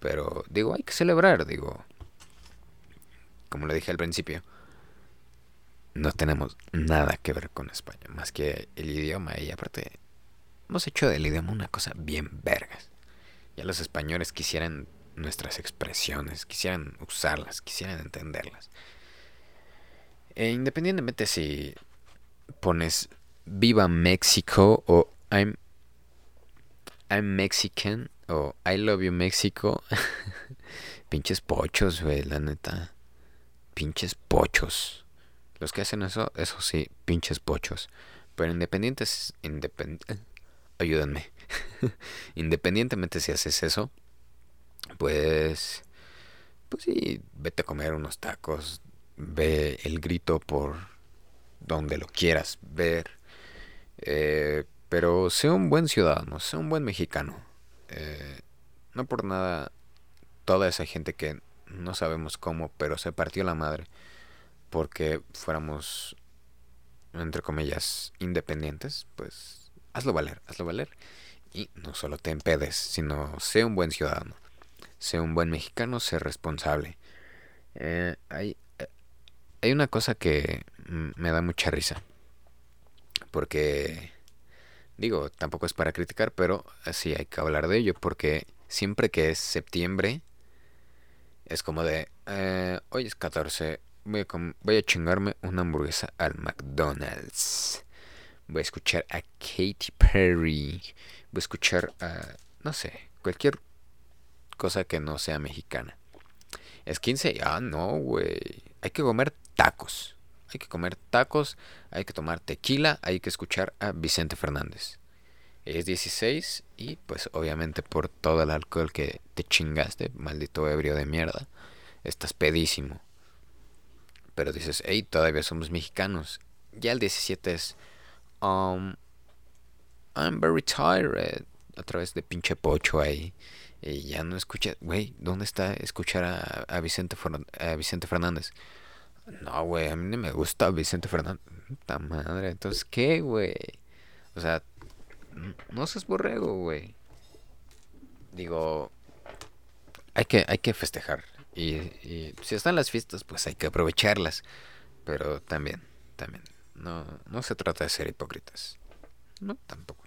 Speaker 1: Pero, digo, hay que celebrar, digo. Como le dije al principio, no tenemos nada que ver con España, más que el idioma. Y aparte, hemos hecho del idioma una cosa bien vergas. Ya los españoles quisieran nuestras expresiones, quisieran usarlas, quisieran entenderlas. E independientemente si pones Viva México o I'm, I'm Mexican o I love you México, pinches pochos, güey, la neta. Pinches pochos. Los que hacen eso, eso sí, pinches pochos. Pero independientes, independ... ayúdenme. Independientemente si haces eso, pues, pues sí, vete a comer unos tacos, ve el grito por donde lo quieras ver, eh, pero sea un buen ciudadano, sea un buen mexicano. Eh, no por nada, toda esa gente que no sabemos cómo, pero se partió la madre porque fuéramos, entre comillas, independientes, pues hazlo valer, hazlo valer. Y no solo te empedes, sino sea un buen ciudadano Sé un buen mexicano, sé responsable. Eh, hay, eh, hay una cosa que me da mucha risa. Porque, digo, tampoco es para criticar, pero sí hay que hablar de ello. Porque siempre que es septiembre, es como de, eh, hoy es 14, voy a, voy a chingarme una hamburguesa al McDonald's. Voy a escuchar a Katy Perry. Voy a escuchar a, no sé, cualquier cosa que no sea mexicana. Es 15, ah, no, güey. Hay que comer tacos. Hay que comer tacos, hay que tomar tequila, hay que escuchar a Vicente Fernández. Es 16 y pues obviamente por todo el alcohol que te chingaste, maldito ebrio de mierda, estás pedísimo. Pero dices, hey, todavía somos mexicanos. Ya el 17 es, um, I'm very tired. A través de pinche pocho ahí. Y ya no escucha, güey, ¿dónde está escuchar a, Vicente, a Vicente Fernández? No, güey, a mí no me gusta Vicente Fernández. Puta madre, entonces, ¿qué, güey? O sea, no seas borrego, güey. Digo, hay que, hay que festejar. Y, si están las fiestas, pues hay que aprovecharlas. Pero también, también, no, no se trata de ser hipócritas. No, tampoco.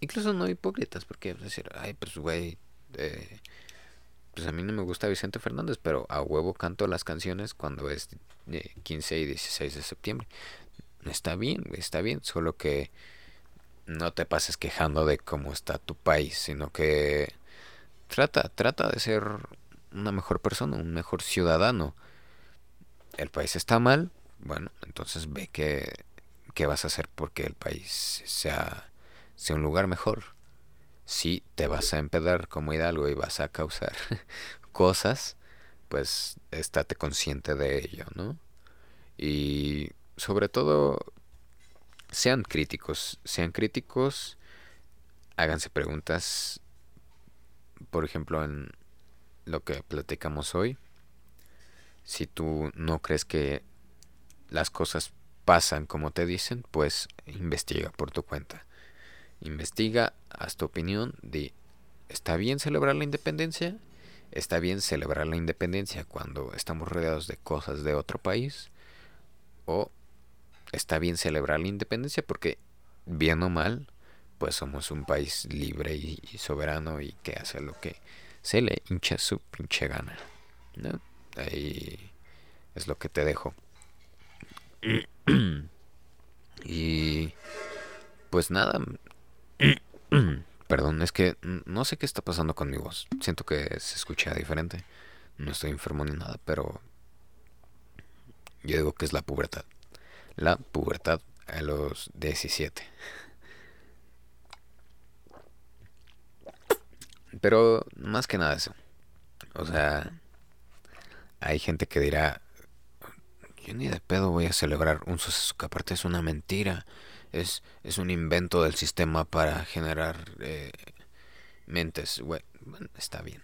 Speaker 1: Incluso no hipócritas, porque decir, ay, pues, güey, eh, pues a mí no me gusta Vicente Fernández, pero a huevo canto las canciones cuando es 15 y 16 de septiembre. Está bien, está bien, solo que no te pases quejando de cómo está tu país, sino que trata, trata de ser una mejor persona, un mejor ciudadano. El país está mal, bueno, entonces ve qué, qué vas a hacer porque el país sea, sea un lugar mejor si te vas a empedar como Hidalgo y vas a causar cosas, pues estate consciente de ello, ¿no? Y sobre todo, sean críticos, sean críticos, háganse preguntas, por ejemplo, en lo que platicamos hoy, si tú no crees que las cosas pasan como te dicen, pues investiga por tu cuenta. Investiga, haz tu opinión de, ¿está bien celebrar la independencia? ¿Está bien celebrar la independencia cuando estamos rodeados de cosas de otro país? ¿O está bien celebrar la independencia porque, bien o mal, pues somos un país libre y, soberano y que hace lo que se le hincha su pinche gana? ¿no? Ahí es lo que te dejo. y pues nada, Perdón, es que no sé qué está pasando con mi voz. Siento que se escucha diferente. No estoy enfermo ni nada, pero yo digo que es la pubertad. La pubertad a los 17. Pero más que nada eso. O sea, hay gente que dirá, yo ni de pedo voy a celebrar un suceso que aparte es una mentira es, es un invento del sistema para generar eh, mentes. Bueno, está bien.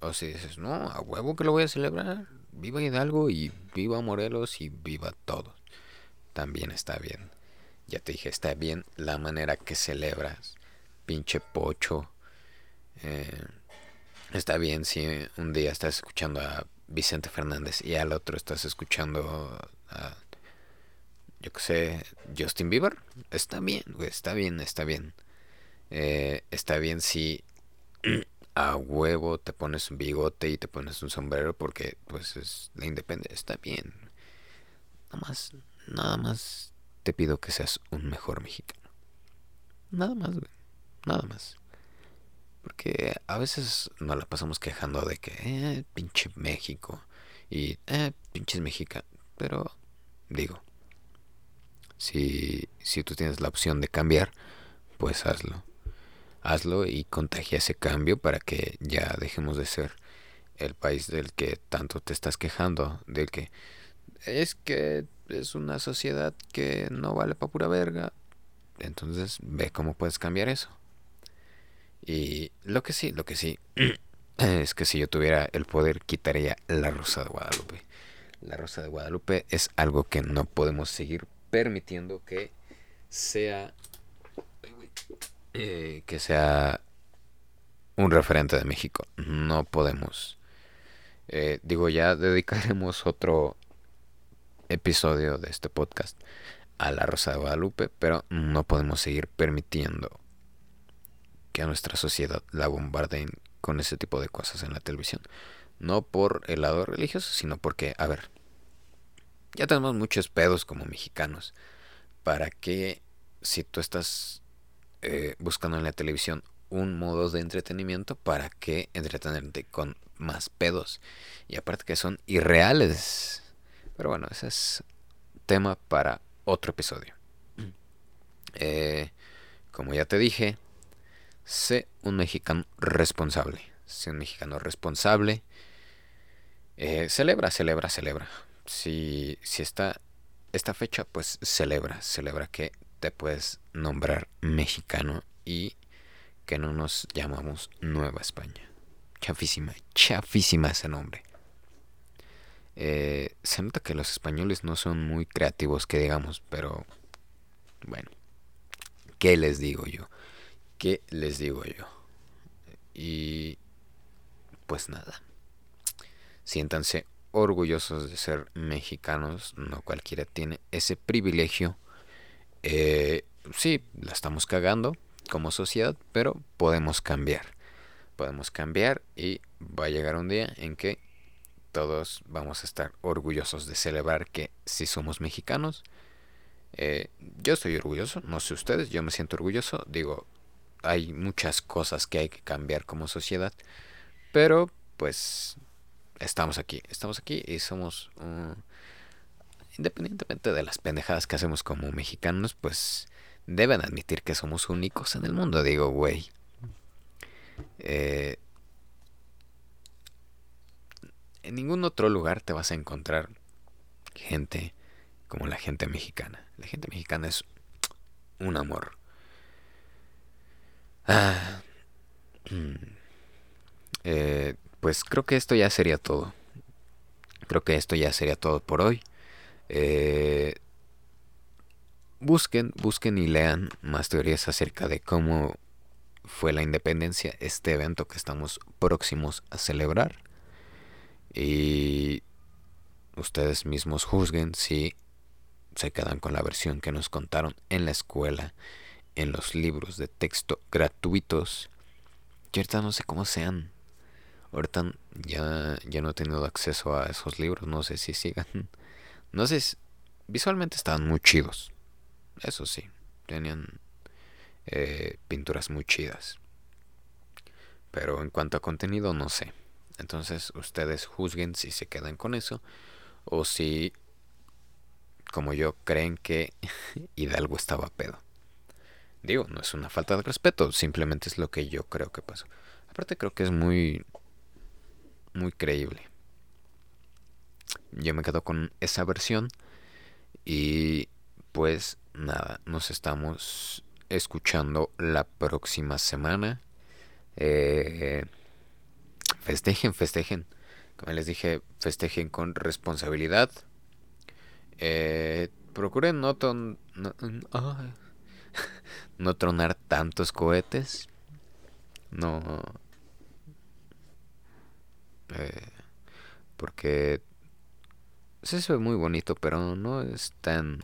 Speaker 1: O si dices, no, a huevo que lo voy a celebrar. Viva Hidalgo y viva Morelos y viva todos. También está bien. Ya te dije, está bien la manera que celebras. Pinche pocho. Eh, está bien si un día estás escuchando a Vicente Fernández y al otro estás escuchando a yo que sé, Justin Bieber, está bien, güey, está bien, está bien. Eh, está bien si a huevo te pones un bigote y te pones un sombrero porque pues es la independencia, está bien. Nada más, nada más te pido que seas un mejor mexicano. Nada más, güey, nada más. Porque a veces nos la pasamos quejando de que, eh, pinche México. Y, eh, pinches mexicanos. Pero, digo, si, si tú tienes la opción de cambiar, pues hazlo. Hazlo y contagia ese cambio para que ya dejemos de ser el país del que tanto te estás quejando, del que es que es una sociedad que no vale para pura verga. Entonces ve cómo puedes cambiar eso. Y lo que sí, lo que sí, es que si yo tuviera el poder quitaría la Rosa de Guadalupe. La Rosa de Guadalupe es algo que no podemos seguir permitiendo que sea eh, que sea un referente de México. No podemos. Eh, digo, ya dedicaremos otro episodio de este podcast a la Rosa de Guadalupe, pero no podemos seguir permitiendo que a nuestra sociedad la bombardeen con ese tipo de cosas en la televisión. No por el lado religioso, sino porque, a ver, ya tenemos muchos pedos como mexicanos. ¿Para que si tú estás eh, buscando en la televisión un modo de entretenimiento, para qué entretenerte con más pedos? Y aparte que son irreales. Pero bueno, ese es tema para otro episodio. Eh, como ya te dije, sé un mexicano responsable. Sé un mexicano responsable. Eh, celebra, celebra, celebra. Si, si está esta fecha, pues celebra, celebra que te puedes nombrar mexicano y que no nos llamamos Nueva España. Chafísima, chafísima ese nombre. Eh, se nota que los españoles no son muy creativos, que digamos, pero bueno, ¿qué les digo yo? ¿Qué les digo yo? Y pues nada, siéntanse orgullosos de ser mexicanos, no cualquiera tiene ese privilegio. Eh, sí, la estamos cagando como sociedad, pero podemos cambiar. Podemos cambiar y va a llegar un día en que todos vamos a estar orgullosos de celebrar que si somos mexicanos. Eh, yo estoy orgulloso, no sé ustedes, yo me siento orgulloso. Digo, hay muchas cosas que hay que cambiar como sociedad, pero pues estamos aquí, estamos aquí y somos, independientemente de las pendejadas que hacemos como mexicanos, pues deben admitir que somos únicos en el mundo, digo, güey. Eh, en ningún otro lugar te vas a encontrar gente como la gente mexicana. La gente mexicana es un amor. Ah, mm, eh, pues creo que esto ya sería todo. Creo que esto ya sería todo por hoy. Eh, busquen, busquen y lean más teorías acerca de cómo fue la independencia, este evento que estamos próximos a celebrar. Y ustedes mismos juzguen si se quedan con la versión que nos contaron en la escuela, en los libros de texto gratuitos. Yo ahorita no sé cómo sean Ahorita ya, ya no he tenido acceso a esos libros, no sé si sigan. No sé, visualmente estaban muy chidos. Eso sí, tenían eh, pinturas muy chidas. Pero en cuanto a contenido, no sé. Entonces ustedes juzguen si se quedan con eso o si, como yo, creen que Hidalgo estaba pedo. Digo, no es una falta de respeto, simplemente es lo que yo creo que pasó. Aparte creo que es muy muy creíble. Yo me quedo con esa versión y pues nada, nos estamos escuchando la próxima semana. Eh, festejen, festejen. Como les dije, festejen con responsabilidad. Eh, procuren no, no tronar tantos cohetes. No, eh, porque se ve muy bonito, pero no es tan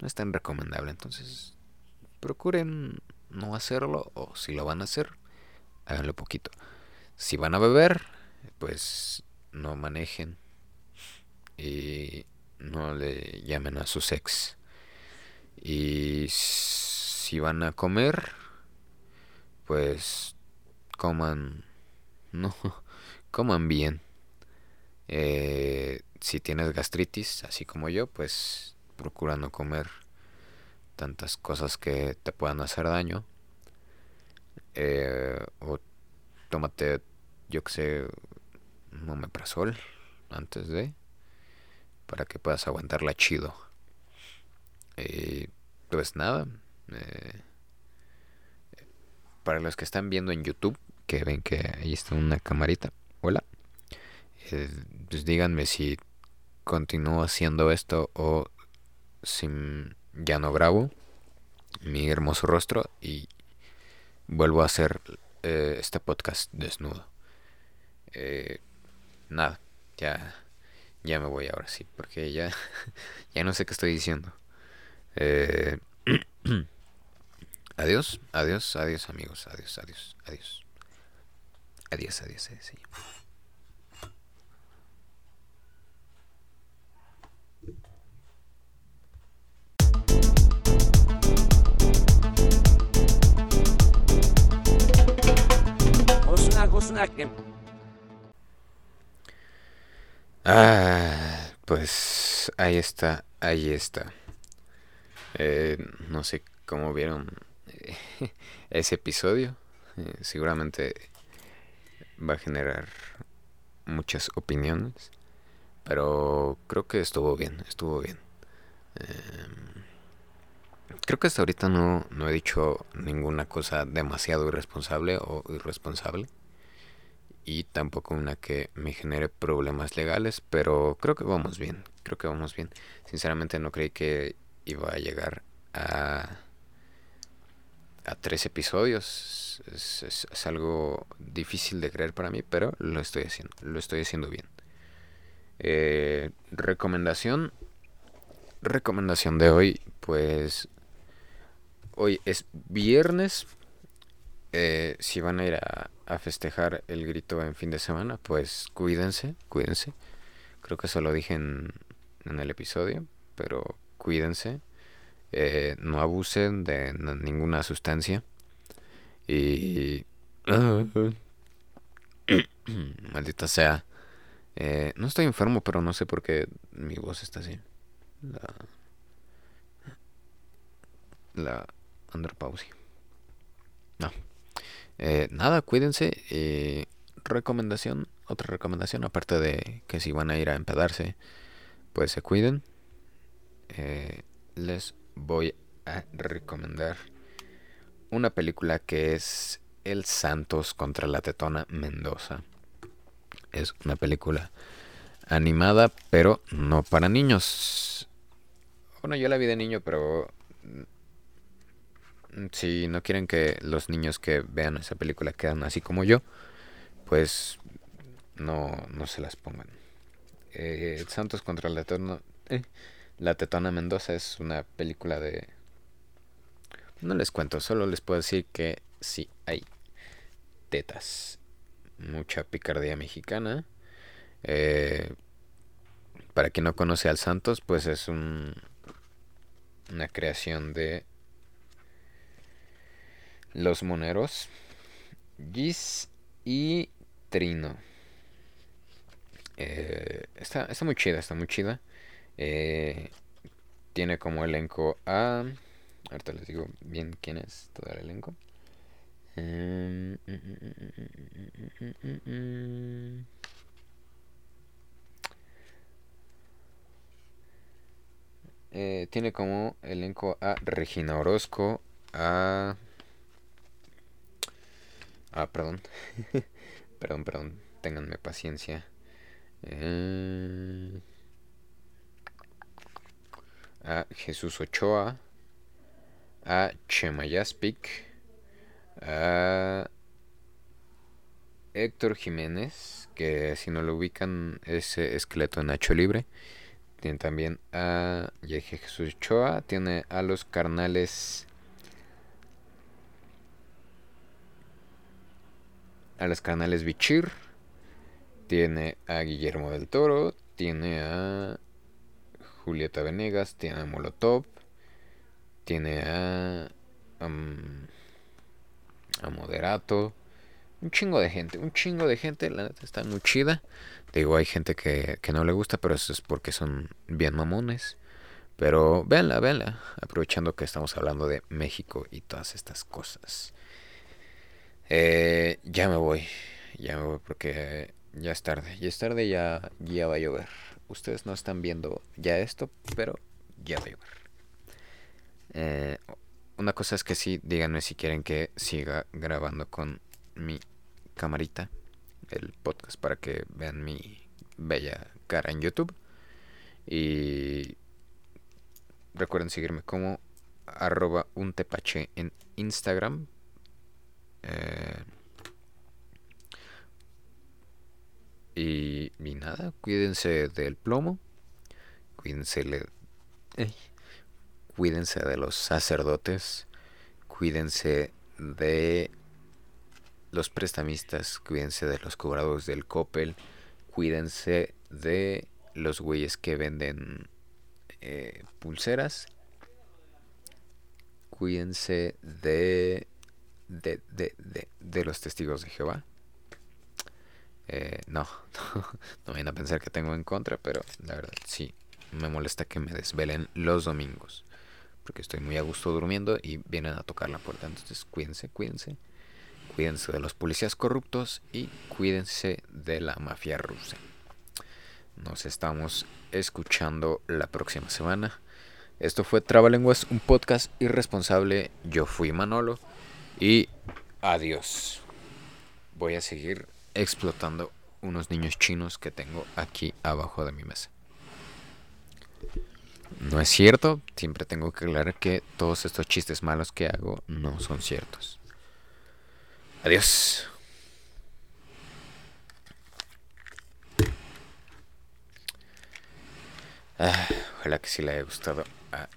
Speaker 1: no es tan recomendable. Entonces, procuren no hacerlo o si lo van a hacer, háganlo poquito. Si van a beber, pues no manejen y no le llamen a su ex. Y si van a comer, pues coman no coman bien. Eh, si tienes gastritis, así como yo, pues procura no comer tantas cosas que te puedan hacer daño. Eh, tómate, yo que sé, un omeprazol antes de, para que puedas aguantarla chido. Eh, pues nada, para los que están viendo en YouTube, que ven que ahí está una camarita, hola. Eh, pues díganme si continúo haciendo esto o si ya no grabo mi hermoso rostro y vuelvo a hacer eh, este podcast desnudo. Eh, nada, ya, ya me voy ahora sí, porque ya, ya no sé qué estoy diciendo. Eh, adiós, adiós, adiós amigos, adiós, adiós, adiós. Adiós, adiós, adiós. adiós. Ah, pues ahí está, ahí está. Eh, no sé cómo vieron eh, ese episodio. Eh, seguramente va a generar muchas opiniones. Pero creo que estuvo bien, estuvo bien. Em, creo que hasta ahorita no, no he dicho ninguna cosa demasiado irresponsable o irresponsable y tampoco una que me genere problemas legales, pero creo que vamos bien, creo que vamos bien. Sinceramente no creí que iba a llegar a a tres episodios. Es, algo difícil de creer para mí, pero lo estoy haciendo, lo estoy haciendo bien. Eh, recomendación, recomendación de hoy, pues hoy es viernes, eh, si van a ir a, a festejar el grito en fin de semana, pues cuídense, cuídense. Creo que eso lo dije en, en el episodio, pero cuídense. Eh, no abusen de ninguna sustancia. Y... Maldita sea. Eh, no estoy enfermo, pero no sé por qué mi voz está así. La... La andropausia. No. Eh, nada, cuídense. Y recomendación, otra recomendación, aparte de que si van a ir a empedarse, pues se cuiden. Eh, les voy a recomendar una película que es El Santos contra la Tetona Mendoza. Es una película animada, pero no para niños. Bueno, yo la vi de niño, pero si no quieren que los niños que vean esa película quedan así como yo, pues no, no se las pongan. Eh, Santos contra la Tetona, eh, la Tetona Mendoza es una película de... No les cuento, solo les puedo decir que sí hay tetas. Mucha picardía mexicana. Eh, para quien no conoce al Santos, pues es un, una creación de los moneros. Gis y Trino. Eh, está, muy chida, está muy chida. Eh, tiene como elenco a... Ahorita les digo bien quién es todo el elenco. Eh, tiene como elenco a Regina Orozco, a... Ah, perdón. perdón, perdón. Ténganme paciencia. Eh, a Jesús Ochoa, a Chema Yaspic, a Héctor Jiménez, que si no lo ubican es eh, esqueleto de Nacho Libre. Tiene también a Jesús Ochoa, tiene a los carnales a los carnales Bichir, tiene a Guillermo del Toro, tiene a Julieta Venegas, tiene a Molotov, tiene a, a Moderato, un chingo de gente, un chingo de gente, la neta está muy chida. Digo, hay gente que, que no le gusta, pero eso es porque son bien mamones. Pero véanla, véanla, aprovechando que estamos hablando de México y todas estas cosas. Eh, ya me voy, ya me voy porque ya es tarde, ya es tarde, ya, ya va a llover. Ustedes no están viendo ya esto, pero ya va a llover. Eh, una cosa es que sí, díganme si quieren que siga grabando con mi camarita el podcast para que vean mi bella cara en YouTube. Y recuerden seguirme como arroba un tepache en Instagram. Eh, y, y, nada, cuídense del plomo, cuídense, le, cuídense de los sacerdotes, cuídense de los prestamistas, cuídense de los cobrados del Coppel, cuídense de los güeyes que venden eh, pulseras, cuídense de de, de, de, de los testigos de Jehová. Eh, no, no vayan a pensar que tengo en contra, pero la verdad sí, me molesta que me desvelen los domingos. Porque estoy muy a gusto durmiendo y vienen a tocar la puerta. Entonces cuídense, cuídense. Cuídense de los policías corruptos y cuídense de la mafia rusa. Nos estamos escuchando la próxima semana. Esto fue Trabalenguas, un podcast irresponsable. Yo fui Manolo. Y adiós. Voy a seguir explotando unos niños chinos que tengo aquí abajo de mi mesa. No es cierto, siempre tengo que aclarar que todos estos chistes malos que hago no son ciertos. Adiós. Ah, ojalá que sí le haya gustado a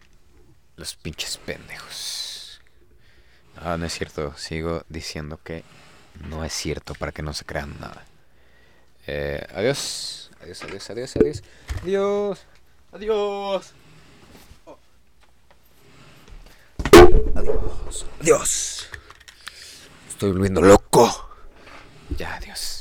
Speaker 1: los pinches pendejos. Ah, no es cierto. Sigo diciendo que no es cierto para que no se crean nada. Eh, adiós. Adiós, adiós, adiós, adiós. Adiós. Adiós. Adiós. Adiós. Estoy volviendo loco. Ya, adiós.